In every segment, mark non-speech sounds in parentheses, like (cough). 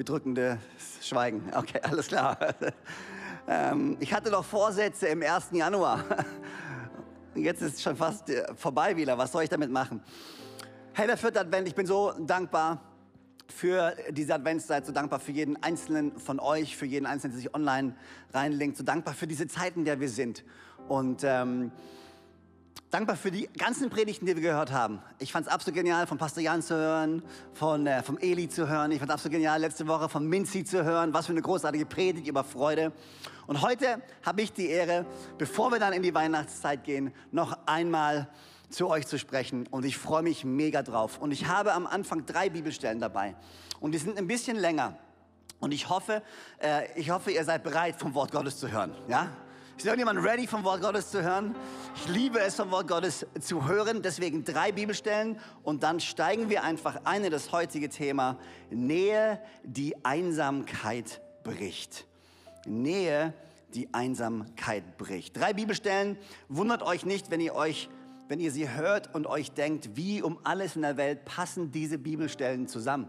bedrückendes Schweigen. Okay, (laughs) alles klar. Ähm, ich hatte noch Vorsätze im 1. Januar. (laughs) Jetzt ist es schon fast äh, vorbei wieder. Was soll ich damit machen? Hey, der vierte Advent, ich bin so dankbar für diese Adventszeit, so dankbar für jeden einzelnen von euch, für jeden einzelnen, der sich online reinlinkt, so dankbar für diese Zeiten, in der wir sind. Und ähm, dankbar für die ganzen Predigten, die wir gehört haben. Ich fand es absolut genial, von Pastor Jan zu hören, von äh, vom Eli zu hören. Ich fand es absolut genial, letzte Woche von Minzi zu hören. Was für eine großartige Predigt über Freude. Und heute habe ich die Ehre, bevor wir dann in die Weihnachtszeit gehen, noch einmal zu euch zu sprechen. Und ich freue mich mega drauf. Und ich habe am Anfang drei Bibelstellen dabei. Und die sind ein bisschen länger. Und ich hoffe, äh, ich hoffe, ihr seid bereit, vom Wort Gottes zu hören. Ja? Ist irgendjemand ready, vom Wort Gottes zu hören? Ich liebe es, vom Wort Gottes zu hören. Deswegen drei Bibelstellen und dann steigen wir einfach ein in das heutige Thema. Nähe, die Einsamkeit bricht. Nähe, die Einsamkeit bricht. Drei Bibelstellen. Wundert euch nicht, wenn ihr euch wenn ihr sie hört und euch denkt, wie um alles in der Welt passen diese Bibelstellen zusammen.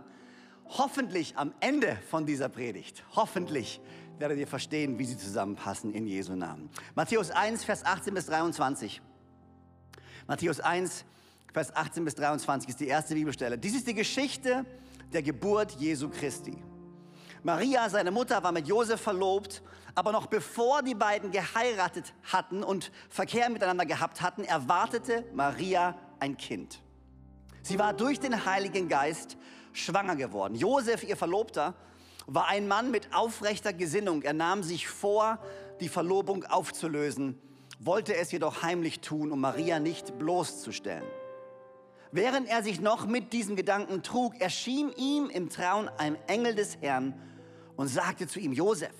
Hoffentlich am Ende von dieser Predigt, hoffentlich werdet ihr verstehen, wie sie zusammenpassen in Jesu Namen. Matthäus 1, Vers 18 bis 23. Matthäus 1, Vers 18 bis 23 ist die erste Bibelstelle. Dies ist die Geschichte der Geburt Jesu Christi. Maria, seine Mutter, war mit Josef verlobt, aber noch bevor die beiden geheiratet hatten und Verkehr miteinander gehabt hatten, erwartete Maria ein Kind. Sie war durch den Heiligen Geist schwanger geworden. Josef, ihr Verlobter, war ein Mann mit aufrechter Gesinnung. Er nahm sich vor, die Verlobung aufzulösen, wollte es jedoch heimlich tun, um Maria nicht bloßzustellen. Während er sich noch mit diesen Gedanken trug, erschien ihm im Traum ein Engel des Herrn und sagte zu ihm, Josef,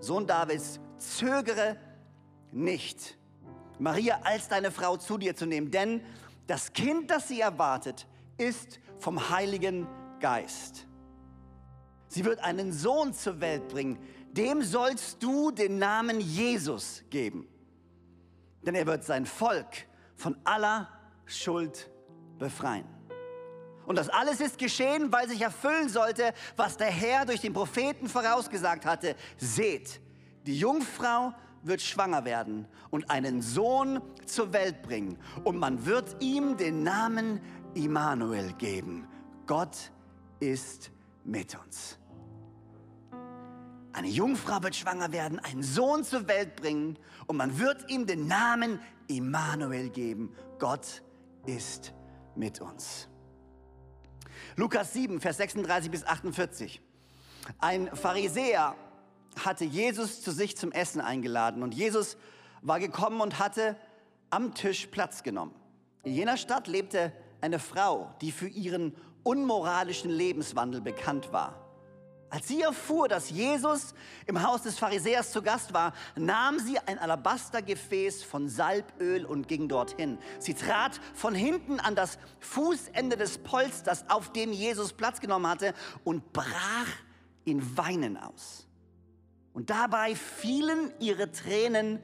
Sohn Davids, zögere nicht, Maria als deine Frau zu dir zu nehmen, denn das Kind, das sie erwartet, ist vom Heiligen Geist. Sie wird einen Sohn zur Welt bringen. Dem sollst du den Namen Jesus geben. Denn er wird sein Volk von aller Schuld befreien. Und das alles ist geschehen, weil sich erfüllen sollte, was der Herr durch den Propheten vorausgesagt hatte. Seht, die Jungfrau wird schwanger werden und einen Sohn zur Welt bringen. Und man wird ihm den Namen Immanuel geben. Gott ist mit uns. Eine Jungfrau wird schwanger werden, einen Sohn zur Welt bringen und man wird ihm den Namen Immanuel geben. Gott ist mit uns. Lukas 7, Vers 36 bis 48. Ein Pharisäer hatte Jesus zu sich zum Essen eingeladen und Jesus war gekommen und hatte am Tisch Platz genommen. In jener Stadt lebte eine Frau, die für ihren unmoralischen Lebenswandel bekannt war. Als sie erfuhr, dass Jesus im Haus des Pharisäers zu Gast war, nahm sie ein Alabastergefäß von Salböl und ging dorthin. Sie trat von hinten an das Fußende des Polsters, auf dem Jesus Platz genommen hatte, und brach in Weinen aus. Und dabei fielen ihre Tränen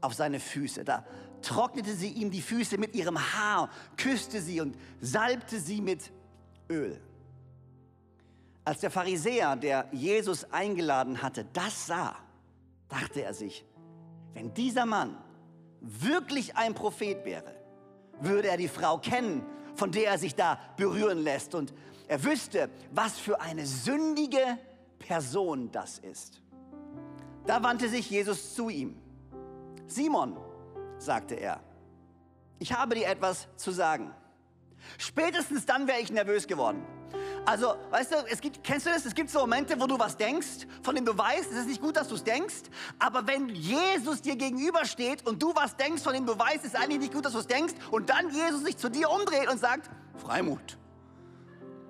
auf seine Füße. Da trocknete sie ihm die Füße mit ihrem Haar, küsste sie und salbte sie mit Öl. Als der Pharisäer, der Jesus eingeladen hatte, das sah, dachte er sich, wenn dieser Mann wirklich ein Prophet wäre, würde er die Frau kennen, von der er sich da berühren lässt. Und er wüsste, was für eine sündige Person das ist. Da wandte sich Jesus zu ihm. Simon, sagte er, ich habe dir etwas zu sagen. Spätestens dann wäre ich nervös geworden. Also, weißt du, es gibt, kennst du das? Es gibt so Momente, wo du was denkst, von dem du weißt, es ist nicht gut, dass du es denkst. Aber wenn Jesus dir gegenübersteht und du was denkst, von dem du weißt, es ist eigentlich nicht gut, dass du es denkst, und dann Jesus sich zu dir umdreht und sagt, Freimut,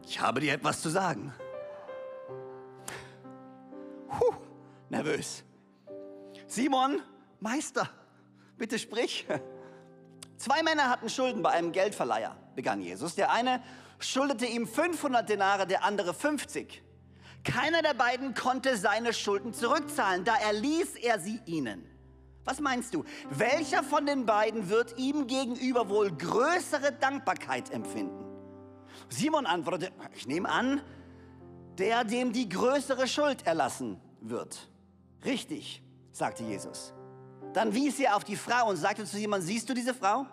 ich habe dir etwas zu sagen. Puh, nervös. Simon, Meister, bitte sprich. Zwei Männer hatten Schulden bei einem Geldverleiher, begann Jesus. Der eine schuldete ihm 500 Denare, der andere 50. Keiner der beiden konnte seine Schulden zurückzahlen, da erließ er sie ihnen. Was meinst du, welcher von den beiden wird ihm gegenüber wohl größere Dankbarkeit empfinden? Simon antwortete, ich nehme an, der, dem die größere Schuld erlassen wird. Richtig, sagte Jesus. Dann wies er auf die Frau und sagte zu Simon, siehst du diese Frau?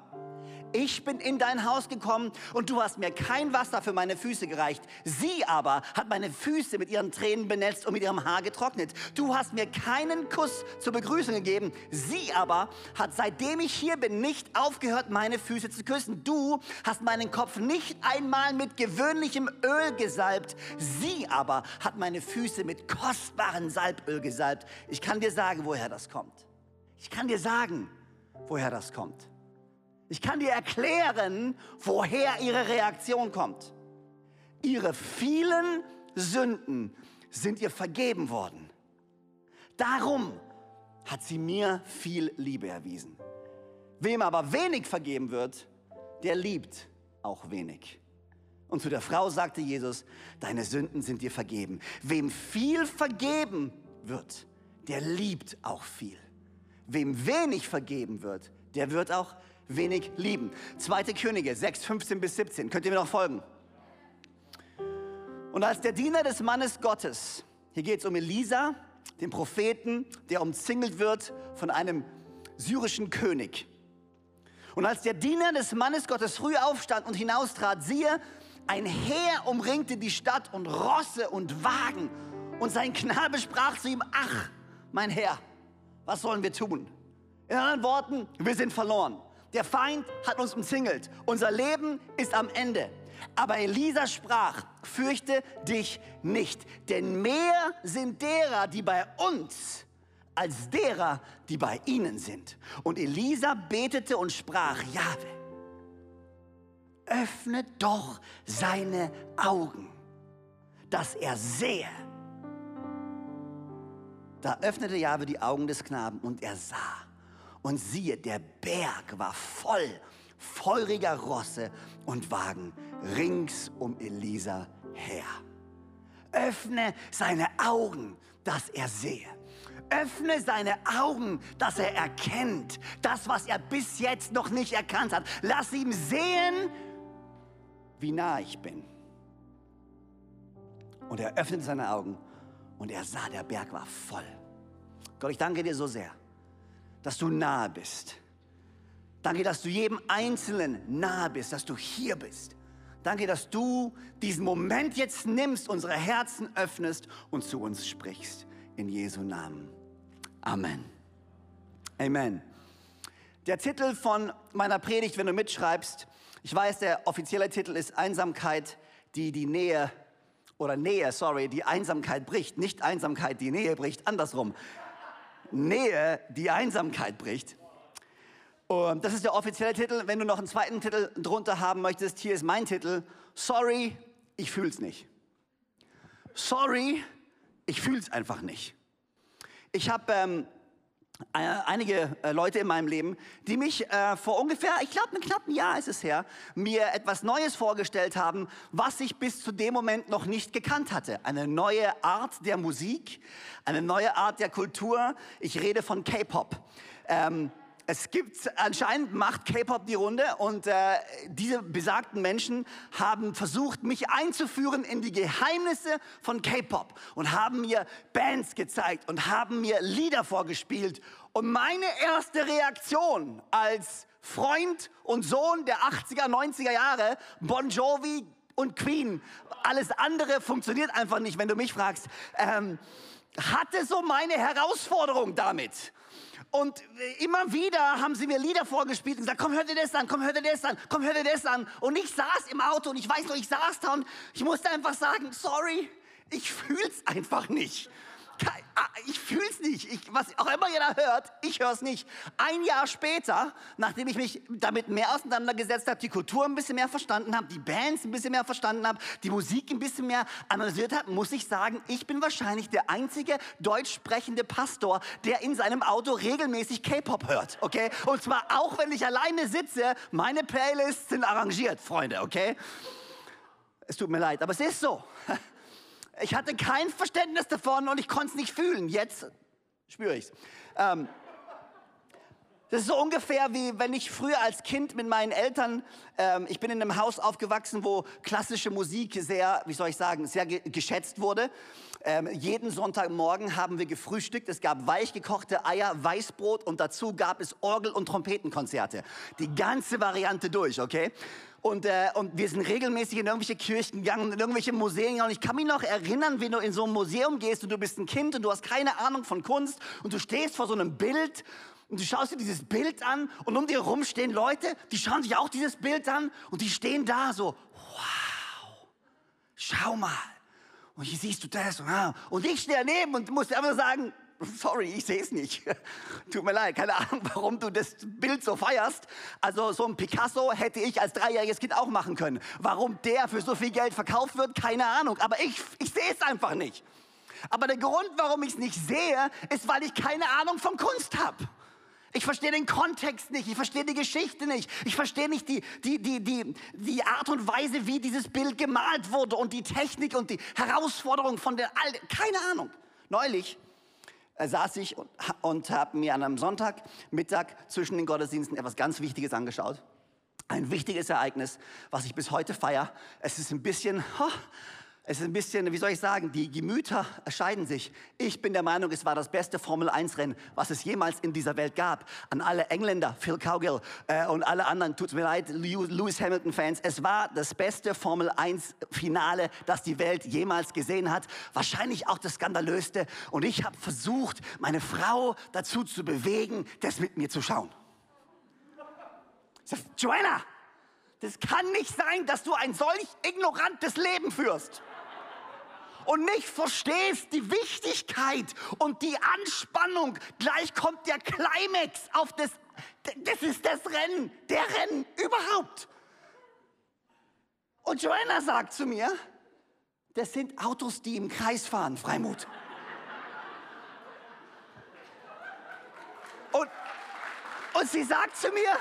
Ich bin in dein Haus gekommen und du hast mir kein Wasser für meine Füße gereicht. Sie aber hat meine Füße mit ihren Tränen benetzt und mit ihrem Haar getrocknet. Du hast mir keinen Kuss zur Begrüßung gegeben. Sie aber hat seitdem ich hier bin nicht aufgehört, meine Füße zu küssen. Du hast meinen Kopf nicht einmal mit gewöhnlichem Öl gesalbt. Sie aber hat meine Füße mit kostbarem Salböl gesalbt. Ich kann dir sagen, woher das kommt. Ich kann dir sagen, woher das kommt. Ich kann dir erklären, woher ihre Reaktion kommt. Ihre vielen Sünden sind ihr vergeben worden. Darum hat sie mir viel Liebe erwiesen. Wem aber wenig vergeben wird, der liebt auch wenig. Und zu der Frau sagte Jesus, deine Sünden sind dir vergeben. Wem viel vergeben wird, der liebt auch viel. Wem wenig vergeben wird, der wird auch wenig lieben. Zweite Könige 6, 15 bis 17. Könnt ihr mir noch folgen? Und als der Diener des Mannes Gottes, hier geht es um Elisa, den Propheten, der umzingelt wird von einem syrischen König. Und als der Diener des Mannes Gottes früh aufstand und hinaustrat, siehe, ein Heer umringte die Stadt und Rosse und Wagen. Und sein Knabe sprach zu ihm, ach, mein Herr, was sollen wir tun? In anderen Worten, wir sind verloren. Der Feind hat uns umzingelt. Unser Leben ist am Ende. Aber Elisa sprach, fürchte dich nicht, denn mehr sind derer, die bei uns, als derer, die bei ihnen sind. Und Elisa betete und sprach, Jahwe, öffne doch seine Augen, dass er sehe. Da öffnete Jahwe die Augen des Knaben und er sah. Und siehe, der Berg war voll feuriger Rosse und Wagen rings um Elisa her. Öffne seine Augen, dass er sehe. Öffne seine Augen, dass er erkennt das, was er bis jetzt noch nicht erkannt hat. Lass ihm sehen, wie nah ich bin. Und er öffnete seine Augen und er sah, der Berg war voll. Gott, ich danke dir so sehr dass du nahe bist. Danke, dass du jedem Einzelnen nahe bist, dass du hier bist. Danke, dass du diesen Moment jetzt nimmst, unsere Herzen öffnest und zu uns sprichst. In Jesu Namen. Amen. Amen. Der Titel von meiner Predigt, wenn du mitschreibst, ich weiß, der offizielle Titel ist Einsamkeit, die die Nähe oder Nähe, sorry, die Einsamkeit bricht, nicht Einsamkeit, die Nähe bricht, andersrum. Nähe die Einsamkeit bricht. Und das ist der offizielle Titel. Wenn du noch einen zweiten Titel drunter haben möchtest, hier ist mein Titel. Sorry, ich fühl's nicht. Sorry, ich fühl's einfach nicht. Ich habe ähm, äh, einige äh, Leute in meinem Leben, die mich äh, vor ungefähr, ich glaube, ein knappen Jahr ist es her, mir etwas Neues vorgestellt haben, was ich bis zu dem Moment noch nicht gekannt hatte. Eine neue Art der Musik, eine neue Art der Kultur. Ich rede von K-Pop. Ähm, es gibt anscheinend macht K-Pop die Runde und äh, diese besagten Menschen haben versucht, mich einzuführen in die Geheimnisse von K-Pop und haben mir Bands gezeigt und haben mir Lieder vorgespielt. Und meine erste Reaktion als Freund und Sohn der 80er, 90er Jahre, Bon Jovi und Queen, alles andere funktioniert einfach nicht, wenn du mich fragst, ähm, hatte so meine Herausforderung damit. Und immer wieder haben sie mir Lieder vorgespielt und gesagt, komm, hör dir das an, komm, hör dir das an, komm, hör dir das an. Und ich saß im Auto und ich weiß noch, ich saß da und ich musste einfach sagen, sorry, ich fühl's einfach nicht. Ah, ich es nicht. Ich, was auch immer da hört, ich höre es nicht. Ein Jahr später, nachdem ich mich damit mehr auseinandergesetzt habe, die Kultur ein bisschen mehr verstanden habe, die Bands ein bisschen mehr verstanden habe, die Musik ein bisschen mehr analysiert habe, muss ich sagen, ich bin wahrscheinlich der einzige deutsch sprechende Pastor, der in seinem Auto regelmäßig K-Pop hört, okay? Und zwar auch, wenn ich alleine sitze, meine Playlists sind arrangiert, Freunde, okay? Es tut mir leid, aber es ist so. (laughs) Ich hatte kein Verständnis davon und ich konnte es nicht fühlen. Jetzt spüre ich es. Ähm, das ist so ungefähr wie wenn ich früher als Kind mit meinen Eltern, ähm, ich bin in einem Haus aufgewachsen, wo klassische Musik sehr, wie soll ich sagen, sehr ge geschätzt wurde. Ähm, jeden Sonntagmorgen haben wir gefrühstückt. Es gab weich gekochte Eier, Weißbrot und dazu gab es Orgel- und Trompetenkonzerte. Die ganze Variante durch, okay? Und, äh, und wir sind regelmäßig in irgendwelche Kirchen gegangen, in irgendwelche Museen gegangen. Und ich kann mich noch erinnern, wenn du in so ein Museum gehst und du bist ein Kind und du hast keine Ahnung von Kunst und du stehst vor so einem Bild und du schaust dir dieses Bild an und um dir herum stehen Leute, die schauen sich auch dieses Bild an und die stehen da so, wow, schau mal. Und hier siehst du das. Und ich stehe daneben und muss einfach sagen, sorry, ich sehe es nicht. (laughs) Tut mir leid, keine Ahnung, warum du das Bild so feierst. Also so ein Picasso hätte ich als dreijähriges Kind auch machen können. Warum der für so viel Geld verkauft wird, keine Ahnung. Aber ich, ich sehe es einfach nicht. Aber der Grund, warum ich es nicht sehe, ist, weil ich keine Ahnung von Kunst habe. Ich verstehe den Kontext nicht, ich verstehe die Geschichte nicht, ich verstehe nicht die, die, die, die, die Art und Weise, wie dieses Bild gemalt wurde und die Technik und die Herausforderung von der Alten. Keine Ahnung. Neulich äh, saß ich und, und habe mir an einem Sonntagmittag zwischen den Gottesdiensten etwas ganz Wichtiges angeschaut. Ein wichtiges Ereignis, was ich bis heute feiere. Es ist ein bisschen, oh, es ist ein bisschen, wie soll ich sagen, die Gemüter erscheiden sich. Ich bin der Meinung, es war das beste Formel-1-Rennen, was es jemals in dieser Welt gab. An alle Engländer, Phil Cowgill äh, und alle anderen, tut mir leid, Lewis Hamilton-Fans, es war das beste Formel-1-Finale, das die Welt jemals gesehen hat. Wahrscheinlich auch das skandalöste. Und ich habe versucht, meine Frau dazu zu bewegen, das mit mir zu schauen. Joanna, das kann nicht sein, dass du ein solch ignorantes Leben führst und nicht verstehst die Wichtigkeit und die Anspannung. Gleich kommt der Climax auf das, das ist das Rennen, der Rennen überhaupt. Und Joanna sagt zu mir, das sind Autos, die im Kreis fahren, Freimut. Und, und sie sagt zu mir,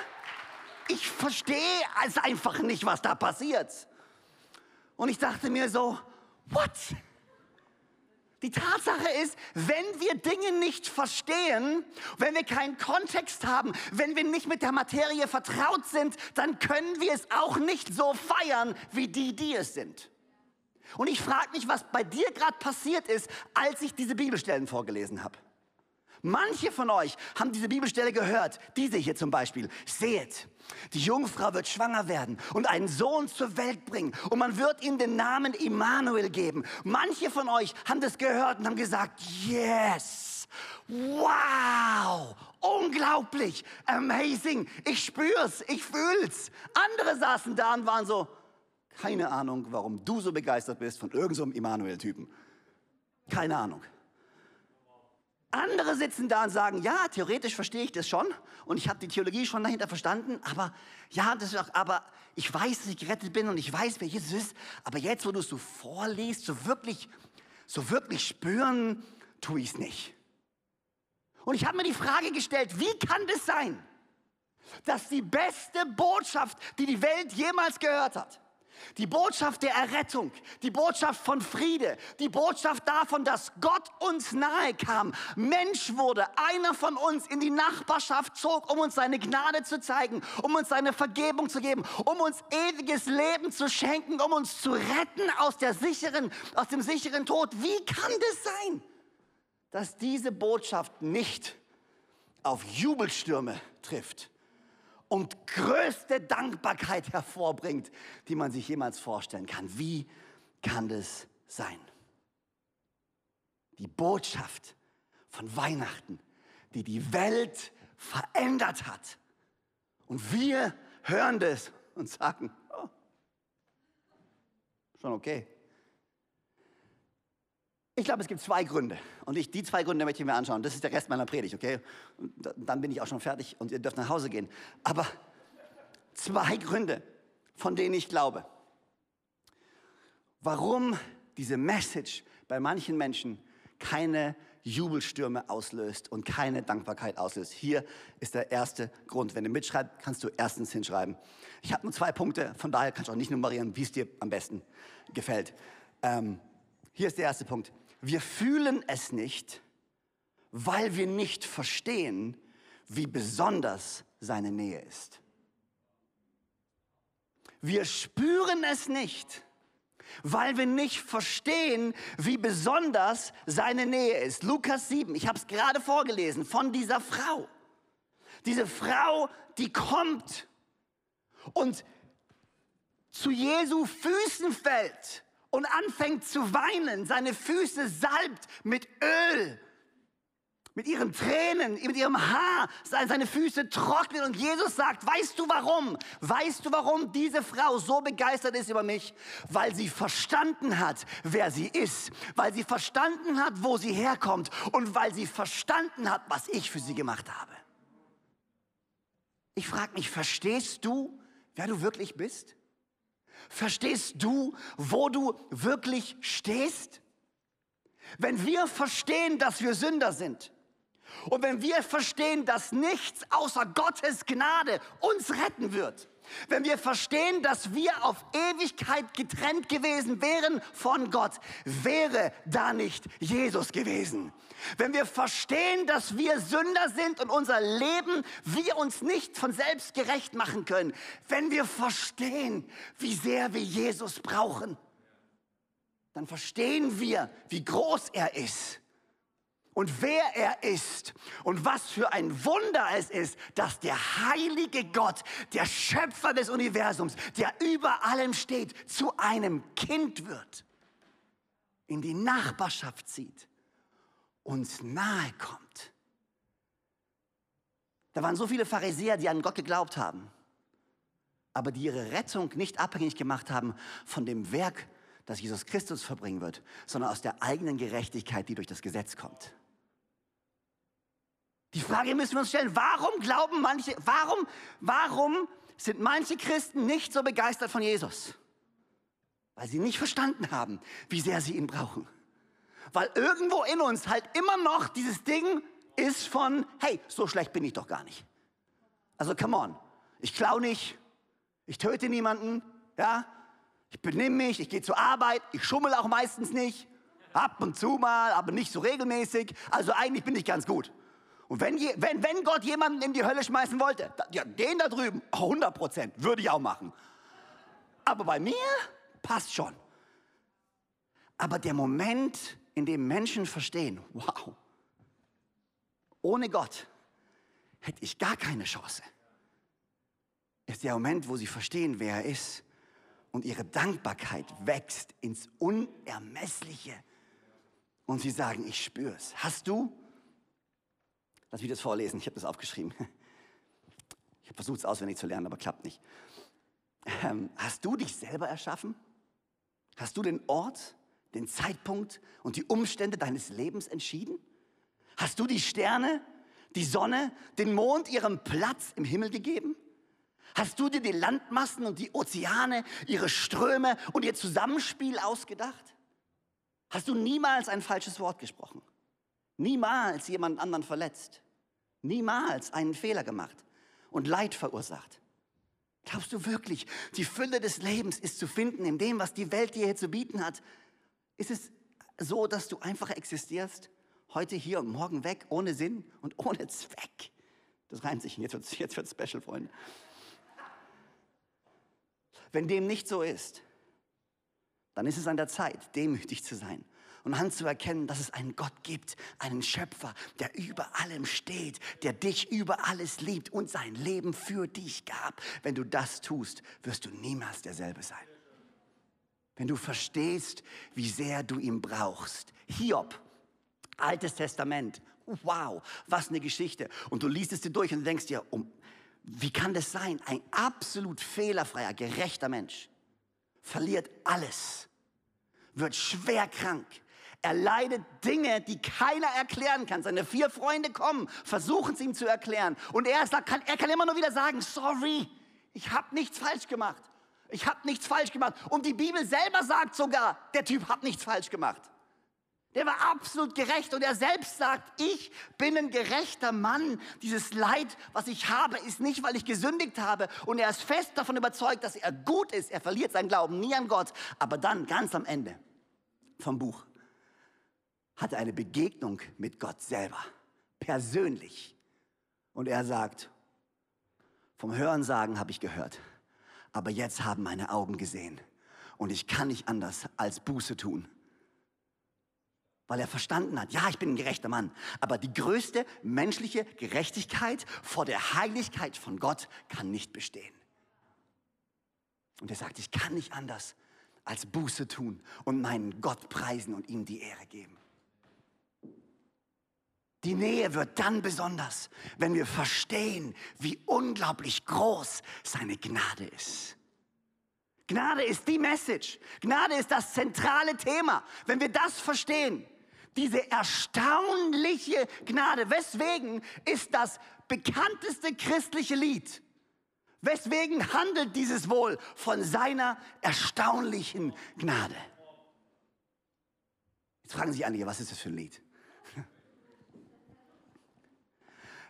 ich verstehe es einfach nicht, was da passiert. Und ich dachte mir so, what? Die Tatsache ist, wenn wir Dinge nicht verstehen, wenn wir keinen Kontext haben, wenn wir nicht mit der Materie vertraut sind, dann können wir es auch nicht so feiern, wie die, die es sind. Und ich frage mich, was bei dir gerade passiert ist, als ich diese Bibelstellen vorgelesen habe. Manche von euch haben diese Bibelstelle gehört, diese hier zum Beispiel. Seht, die Jungfrau wird schwanger werden und einen Sohn zur Welt bringen und man wird ihm den Namen Immanuel geben. Manche von euch haben das gehört und haben gesagt, yes, wow, unglaublich, amazing, ich spür's, ich fühl's. Andere saßen da und waren so, keine Ahnung, warum du so begeistert bist von irgendeinem so Immanuel-Typen. Keine Ahnung. Andere sitzen da und sagen, ja, theoretisch verstehe ich das schon und ich habe die Theologie schon dahinter verstanden, aber ja, das auch, aber ich weiß, dass ich gerettet bin und ich weiß, wer Jesus ist, aber jetzt, wo du es so vorliest, so wirklich, so wirklich spüren, tue ich es nicht. Und ich habe mir die Frage gestellt, wie kann das sein, dass die beste Botschaft, die die Welt jemals gehört hat, die Botschaft der Errettung, die Botschaft von Friede, die Botschaft davon, dass Gott uns nahe kam, Mensch wurde, einer von uns in die Nachbarschaft zog, um uns seine Gnade zu zeigen, um uns seine Vergebung zu geben, um uns ewiges Leben zu schenken, um uns zu retten aus, der sicheren, aus dem sicheren Tod. Wie kann das sein, dass diese Botschaft nicht auf Jubelstürme trifft? Und größte Dankbarkeit hervorbringt, die man sich jemals vorstellen kann. Wie kann das sein? Die Botschaft von Weihnachten, die die Welt verändert hat. Und wir hören das und sagen, oh, schon okay. Ich glaube, es gibt zwei Gründe. Und ich, die zwei Gründe möchte ich mir anschauen. Das ist der Rest meiner Predigt, okay? Und dann bin ich auch schon fertig und ihr dürft nach Hause gehen. Aber zwei Gründe, von denen ich glaube, warum diese Message bei manchen Menschen keine Jubelstürme auslöst und keine Dankbarkeit auslöst. Hier ist der erste Grund. Wenn du mitschreibst, kannst du erstens hinschreiben. Ich habe nur zwei Punkte, von daher kannst du auch nicht nummerieren, wie es dir am besten gefällt. Ähm, hier ist der erste Punkt. Wir fühlen es nicht, weil wir nicht verstehen, wie besonders seine Nähe ist. Wir spüren es nicht, weil wir nicht verstehen, wie besonders seine Nähe ist. Lukas 7, ich habe es gerade vorgelesen, von dieser Frau. Diese Frau, die kommt und zu Jesu Füßen fällt und anfängt zu weinen, seine Füße salbt mit Öl, mit ihren Tränen, mit ihrem Haar, seine Füße trocknen und Jesus sagt, weißt du warum? Weißt du warum diese Frau so begeistert ist über mich? Weil sie verstanden hat, wer sie ist, weil sie verstanden hat, wo sie herkommt und weil sie verstanden hat, was ich für sie gemacht habe. Ich frage mich, verstehst du, wer du wirklich bist? Verstehst du, wo du wirklich stehst? Wenn wir verstehen, dass wir Sünder sind und wenn wir verstehen, dass nichts außer Gottes Gnade uns retten wird, wenn wir verstehen, dass wir auf Ewigkeit getrennt gewesen wären von Gott, wäre da nicht Jesus gewesen. Wenn wir verstehen, dass wir Sünder sind und unser Leben wir uns nicht von selbst gerecht machen können, wenn wir verstehen, wie sehr wir Jesus brauchen, dann verstehen wir, wie groß er ist und wer er ist und was für ein Wunder es ist, dass der heilige Gott, der Schöpfer des Universums, der über allem steht, zu einem Kind wird, in die Nachbarschaft zieht, uns nahe kommt. Da waren so viele Pharisäer, die an Gott geglaubt haben, aber die ihre Rettung nicht abhängig gemacht haben von dem Werk, das Jesus Christus verbringen wird, sondern aus der eigenen Gerechtigkeit, die durch das Gesetz kommt. Die Frage müssen wir uns stellen, warum glauben manche, warum, warum sind manche Christen nicht so begeistert von Jesus? Weil sie nicht verstanden haben, wie sehr sie ihn brauchen. Weil irgendwo in uns halt immer noch dieses Ding ist von, hey, so schlecht bin ich doch gar nicht. Also come on, ich klau nicht, ich töte niemanden, ja, ich benehme mich, ich gehe zur Arbeit, ich schummel auch meistens nicht, ab und zu mal, aber nicht so regelmäßig. Also eigentlich bin ich ganz gut. Und wenn, wenn, wenn Gott jemanden in die Hölle schmeißen wollte, ja, den da drüben, 100 Prozent, würde ich auch machen. Aber bei mir passt schon. Aber der Moment, in dem Menschen verstehen, wow, ohne Gott hätte ich gar keine Chance, ist der Moment, wo sie verstehen, wer er ist. Und ihre Dankbarkeit wächst ins Unermessliche. Und sie sagen, ich spüre es. Hast du? Lass mich das vorlesen, ich habe das aufgeschrieben. (laughs) Ich habe versucht, es auswendig zu lernen, aber klappt nicht. Ähm, hast du dich selber erschaffen? Hast du den Ort, den Zeitpunkt und die Umstände deines Lebens entschieden? Hast du die Sterne, die Sonne, den Mond ihrem Platz im Himmel gegeben? Hast du dir die Landmassen und die Ozeane, ihre Ströme und ihr Zusammenspiel ausgedacht? Hast du niemals ein falsches Wort gesprochen? Niemals jemand anderen verletzt. Niemals einen Fehler gemacht und Leid verursacht. Glaubst du wirklich, die Fülle des Lebens ist zu finden in dem, was die Welt dir hier zu bieten hat? Ist es so, dass du einfach existierst, heute hier und morgen weg, ohne Sinn und ohne Zweck? Das reimt sich, jetzt wird jetzt wird's special, Freunde. Wenn dem nicht so ist, dann ist es an der Zeit, demütig zu sein und anzuerkennen, dass es einen Gott gibt, einen Schöpfer, der über allem steht, der dich über alles liebt und sein Leben für dich gab. Wenn du das tust, wirst du niemals derselbe sein. Wenn du verstehst, wie sehr du ihn brauchst. Hiob, Altes Testament, wow, was eine Geschichte. Und du liest es dir durch und denkst dir, um, wie kann das sein? Ein absolut fehlerfreier, gerechter Mensch verliert alles, wird schwer krank, Er leidet Dinge, die keiner erklären kann. Seine vier Freunde kommen, versuchen es ihm zu erklären. Und er, sagt, kann, er kann immer nur wieder sagen, sorry, ich habe nichts falsch gemacht. Ich habe nichts falsch gemacht. Und die Bibel selber sagt sogar, der Typ hat nichts falsch gemacht. Der war absolut gerecht und er selbst sagt, ich bin ein gerechter Mann. Dieses Leid, was ich habe, ist nicht, weil ich gesündigt habe. Und er ist fest davon überzeugt, dass er gut ist. Er verliert seinen Glauben nie an Gott. Aber dann, ganz am Ende vom Buch, hat er eine Begegnung mit Gott selber, persönlich. Und er sagt, vom Hörensagen habe ich gehört, aber jetzt haben meine Augen gesehen. Und ich kann nicht anders als Buße tun weil er verstanden hat, ja, ich bin ein gerechter Mann, aber die größte menschliche Gerechtigkeit vor der Heiligkeit von Gott kann nicht bestehen. Und er sagt, ich kann nicht anders als Buße tun und meinen Gott preisen und ihm die Ehre geben. Die Nähe wird dann besonders, wenn wir verstehen, wie unglaublich groß seine Gnade ist. Gnade ist die Message. Gnade ist das zentrale Thema. Wenn wir das verstehen, diese erstaunliche Gnade. Weswegen ist das bekannteste christliche Lied? Weswegen handelt dieses wohl von seiner erstaunlichen Gnade? Jetzt fragen sich einige, was ist das für ein Lied?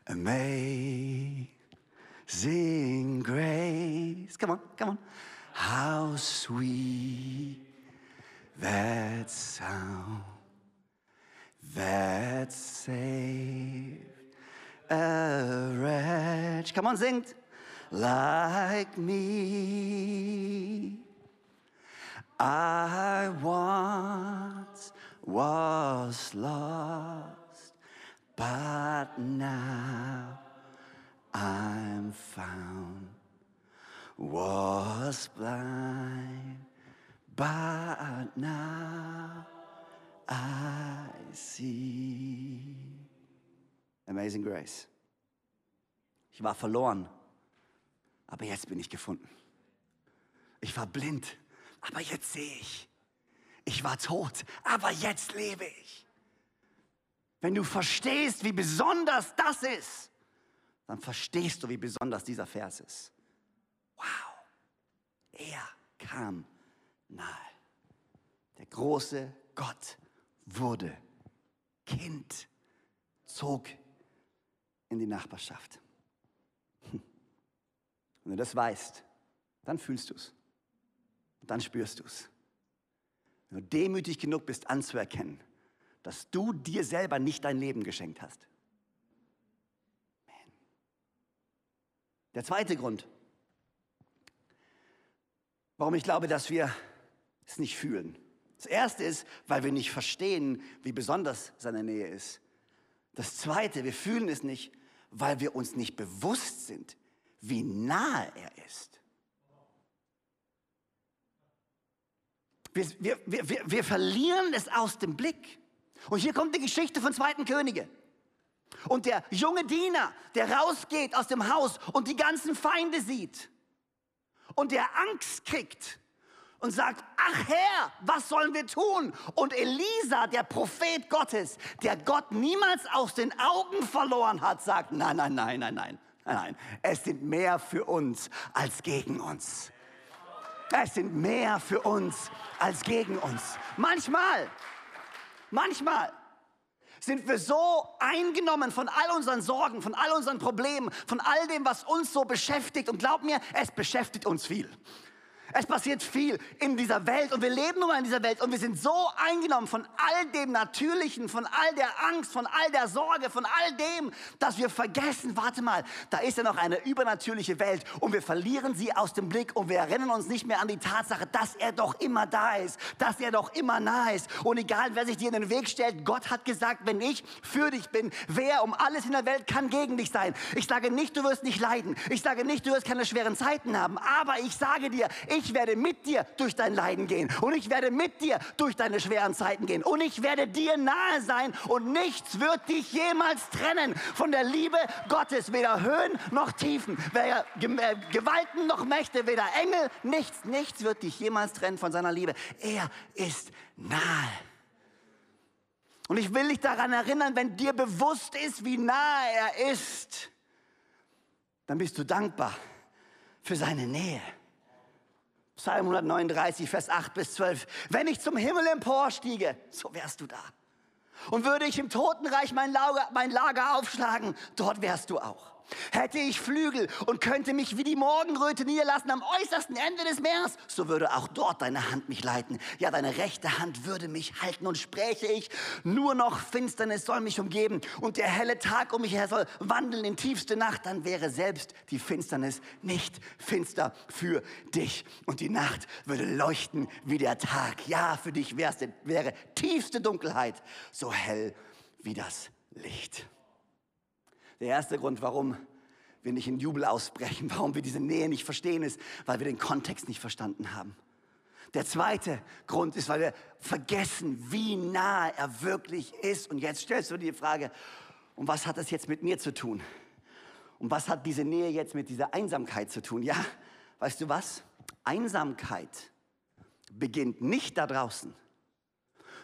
Amazing grace. Come on, come on. How sweet that sound that saved a wretch. Come on, sing like me. I once was lost, but now I'm found. Was blind, but now I see. Amazing Grace. Ich war verloren, aber jetzt bin ich gefunden. Ich war blind, aber jetzt sehe ich. Ich war tot, aber jetzt lebe ich. Wenn du verstehst, wie besonders das ist, dann verstehst du, wie besonders dieser Vers ist. Wow, er kam nahe. Der große Gott wurde Kind, zog in die Nachbarschaft. Hm. Wenn du das weißt, dann fühlst du es. Dann spürst du es. Wenn du demütig genug bist anzuerkennen, dass du dir selber nicht dein Leben geschenkt hast. Man. Der zweite Grund, warum ich glaube, dass wir es nicht fühlen, das erste ist, weil wir nicht verstehen, wie besonders seine Nähe ist. Das zweite, wir fühlen es nicht, weil wir uns nicht bewusst sind, wie nahe er ist. Wir, wir, wir, wir verlieren es aus dem Blick. Und hier kommt die Geschichte von zweiten Könige. Und der junge Diener, der rausgeht aus dem Haus und die ganzen Feinde sieht und der Angst kriegt und sagt, ach Herr, was sollen wir tun? Und Elisa, der Prophet Gottes, der Gott niemals aus den Augen verloren hat, sagt, nein, nein, nein, nein, nein, nein, es sind mehr für uns als gegen uns. Es sind mehr für uns als gegen uns. Manchmal, manchmal sind wir so eingenommen von all unseren Sorgen, von all unseren Problemen, von all dem, was uns so beschäftigt. Und glaub mir, es beschäftigt uns viel. Es passiert viel in dieser Welt und wir leben nun mal in dieser Welt und wir sind so eingenommen von all dem Natürlichen, von all der Angst, von all der Sorge, von all dem, dass wir vergessen, warte mal, da ist ja noch eine übernatürliche Welt und wir verlieren sie aus dem Blick und wir erinnern uns nicht mehr an die Tatsache, dass er doch immer da ist, dass er doch immer nah ist und egal wer sich dir in den Weg stellt, Gott hat gesagt, wenn ich für dich bin, wer um alles in der Welt kann gegen dich sein. Ich sage nicht, du wirst nicht leiden. Ich sage nicht, du wirst keine schweren Zeiten haben, aber ich sage dir, ich ich werde mit dir durch dein Leiden gehen und ich werde mit dir durch deine schweren Zeiten gehen und ich werde dir nahe sein und nichts wird dich jemals trennen von der Liebe Gottes, weder Höhen noch Tiefen, weder äh, Gewalten noch Mächte, weder Engel, nichts, nichts wird dich jemals trennen von seiner Liebe. Er ist nahe. Und ich will dich daran erinnern, wenn dir bewusst ist, wie nah er ist, dann bist du dankbar für seine Nähe. Psalm 139, Vers 8 bis 12. Wenn ich zum Himmel emporstiege, so wärst du da. Und würde ich im Totenreich mein Lager, mein Lager aufschlagen, dort wärst du auch. Hätte ich Flügel und könnte mich wie die Morgenröte niederlassen am äußersten Ende des Meeres, so würde auch dort deine Hand mich leiten. Ja, deine rechte Hand würde mich halten und spräche ich, nur noch Finsternis soll mich umgeben und der helle Tag um mich her soll wandeln in tiefste Nacht, dann wäre selbst die Finsternis nicht finster für dich. Und die Nacht würde leuchten wie der Tag. Ja, für dich wäre tiefste Dunkelheit so hell wie das Licht. Der erste Grund, warum wir nicht in Jubel ausbrechen, (laughs) warum wir diese Nähe nicht verstehen, ist, weil wir den Kontext nicht verstanden haben. Der zweite Grund ist, weil wir vergessen, wie nah er wirklich ist. Und jetzt stellst du dir die Frage, und was hat das jetzt mit mir zu tun? Und was hat diese Nähe jetzt mit dieser Einsamkeit zu tun? Ja, weißt du was? Einsamkeit beginnt nicht da draußen,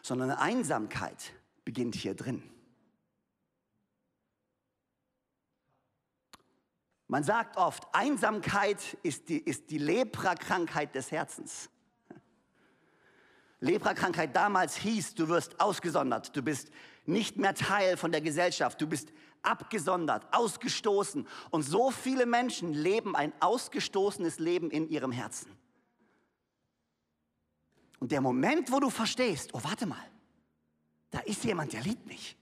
sondern Einsamkeit beginnt hier drin. Man sagt oft, Einsamkeit ist die, ist die Lepra-Krankheit des Herzens. Lepra-Krankheit damals hieß, du wirst ausgesondert, du bist nicht mehr Teil von der Gesellschaft, du bist abgesondert, ausgestoßen. Und so viele Menschen leben ein ausgestoßenes Leben in ihrem Herzen. Und der Moment, wo du verstehst, oh warte mal, da ist jemand, der liebt mich.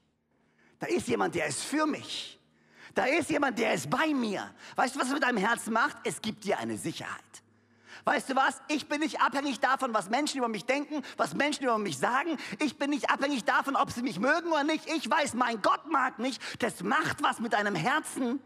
Da ist jemand, der ist für mich. Da ist jemand, der ist bei mir. Weißt du, was es mit deinem Herzen macht? Es gibt dir eine Sicherheit. Weißt du was? Ich bin nicht abhängig davon, was Menschen über mich denken, was Menschen über mich sagen. Ich bin nicht abhängig davon, ob sie mich mögen oder nicht. Ich weiß, mein Gott mag mich. Das macht was mit deinem Herzen.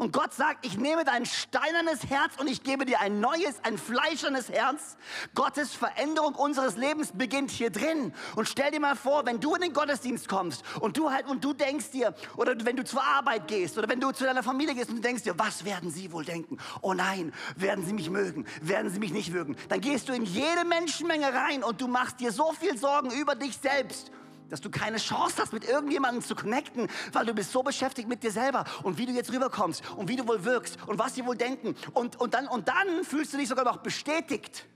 Und Gott sagt, ich nehme dein steinernes Herz und ich gebe dir ein neues, ein fleischernes Herz. Gottes Veränderung unseres Lebens beginnt hier drin. Und stell dir mal vor, wenn du in den Gottesdienst kommst und du halt und du denkst dir, oder wenn du zur Arbeit gehst oder wenn du zu deiner Familie gehst und du denkst dir, was werden sie wohl denken? Oh nein, werden sie mich mögen? Werden sie mich nicht mögen? Dann gehst du in jede Menschenmenge rein und du machst dir so viel Sorgen über dich selbst dass du keine Chance hast, mit irgendjemandem zu connecten, weil du bist so beschäftigt mit dir selber und wie du jetzt rüberkommst und wie du wohl wirkst und was sie wohl denken. Und, und, dann, und dann fühlst du dich sogar noch bestätigt,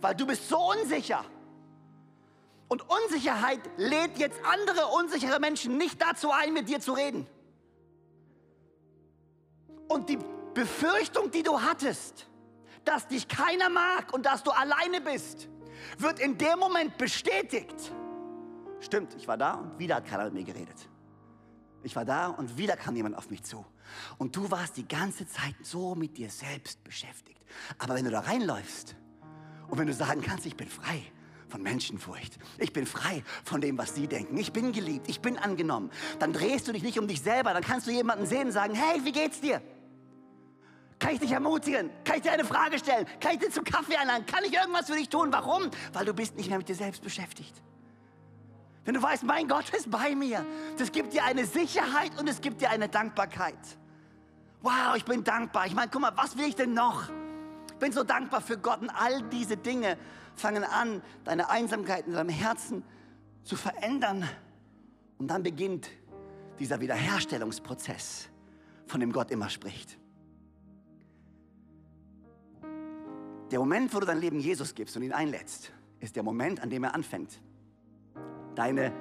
weil du bist so unsicher. Und Unsicherheit lädt jetzt andere unsichere Menschen nicht dazu ein, mit dir zu reden. Und die Befürchtung, die du hattest, dass dich keiner mag und dass du alleine bist, wird in dem Moment bestätigt Stimmt, ich war da und wieder hat keiner mit mir geredet. Ich war da und wieder kam jemand auf mich zu. Und du warst die ganze Zeit so mit dir selbst beschäftigt. Aber wenn du da reinläufst und wenn du sagen kannst, ich bin frei von Menschenfurcht, ich bin frei von dem, was sie denken, ich bin geliebt, ich bin angenommen, dann drehst du dich nicht um dich selber, dann kannst du jemanden sehen und sagen, hey, wie geht's dir? Kann ich dich ermutigen? Kann ich dir eine Frage stellen? Kann ich dir zum Kaffee einladen? Kann ich irgendwas für dich tun? Warum? Weil du bist nicht mehr mit dir selbst beschäftigt. Wenn du weißt, mein Gott ist bei mir, das gibt dir eine Sicherheit und es gibt dir eine Dankbarkeit. Wow, ich bin dankbar. Ich meine, guck mal, was will ich denn noch? Ich bin so dankbar für Gott und all diese Dinge fangen an, deine Einsamkeit in deinem Herzen zu verändern. Und dann beginnt dieser Wiederherstellungsprozess, von dem Gott immer spricht. Der Moment, wo du dein Leben Jesus gibst und ihn einlädst, ist der Moment, an dem er anfängt, deine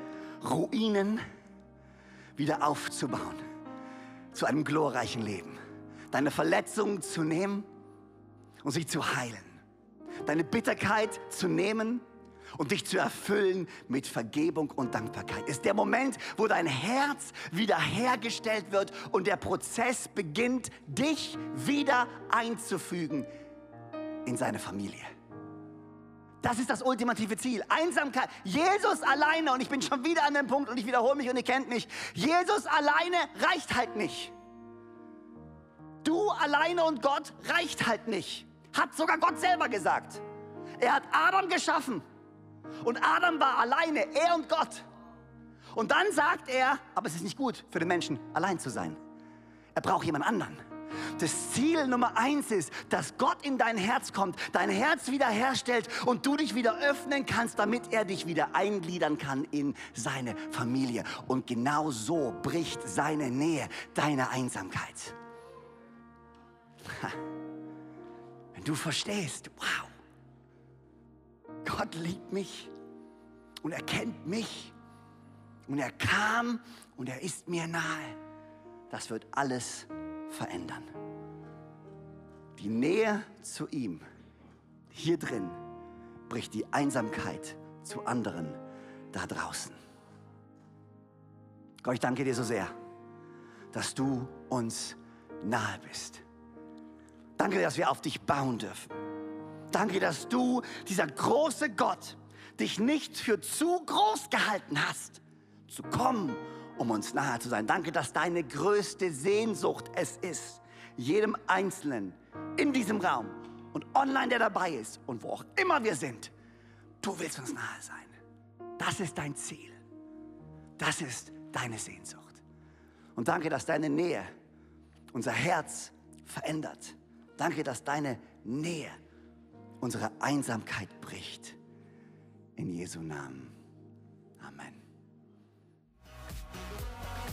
Ruinen wieder aufzubauen zu einem glorreichen Leben. Deine Verletzungen zu nehmen und sie zu heilen. Deine Bitterkeit zu nehmen und dich zu erfüllen mit Vergebung und Dankbarkeit. Ist der Moment, wo dein Herz wiederhergestellt wird und der Prozess beginnt, dich wieder einzufügen in seine Familie. Das ist das ultimative Ziel. Einsamkeit. Jesus alleine, und ich bin schon wieder an dem Punkt und ich wiederhole mich und ihr kennt mich. Jesus alleine reicht halt nicht. Du alleine und Gott reicht halt nicht. Hat sogar Gott selber gesagt. Er hat Adam geschaffen. Und Adam war alleine, er und Gott. Und dann sagt er, aber es ist nicht gut für den Menschen, allein zu sein. Er braucht jemand anderen. Das Ziel Nummer eins ist, dass Gott in dein Herz kommt, dein Herz wiederherstellt und du dich wieder öffnen kannst, damit er dich wieder eingliedern kann in seine Familie. Und genau so bricht seine Nähe deine Einsamkeit. Wenn du verstehst, wow, Gott liebt mich und er kennt mich und er kam und er ist mir nahe, das wird alles verändern. Die Nähe zu ihm, hier drin, bricht die Einsamkeit zu anderen da draußen. Gott, ich danke dir so sehr, dass du uns nahe bist. Danke, dass wir auf dich bauen dürfen. Danke, dass du, dieser große Gott, dich nicht für zu groß gehalten hast, zu kommen, um uns nahe zu sein. Danke, dass deine größte Sehnsucht es ist, jedem Einzelnen in diesem Raum und online, der dabei ist und wo auch immer wir sind, du willst uns nahe sein. Das ist dein Ziel. Das ist deine Sehnsucht. Und danke, dass deine Nähe unser Herz verändert. Danke, dass deine Nähe unsere Einsamkeit bricht. In Jesu Namen. Amen.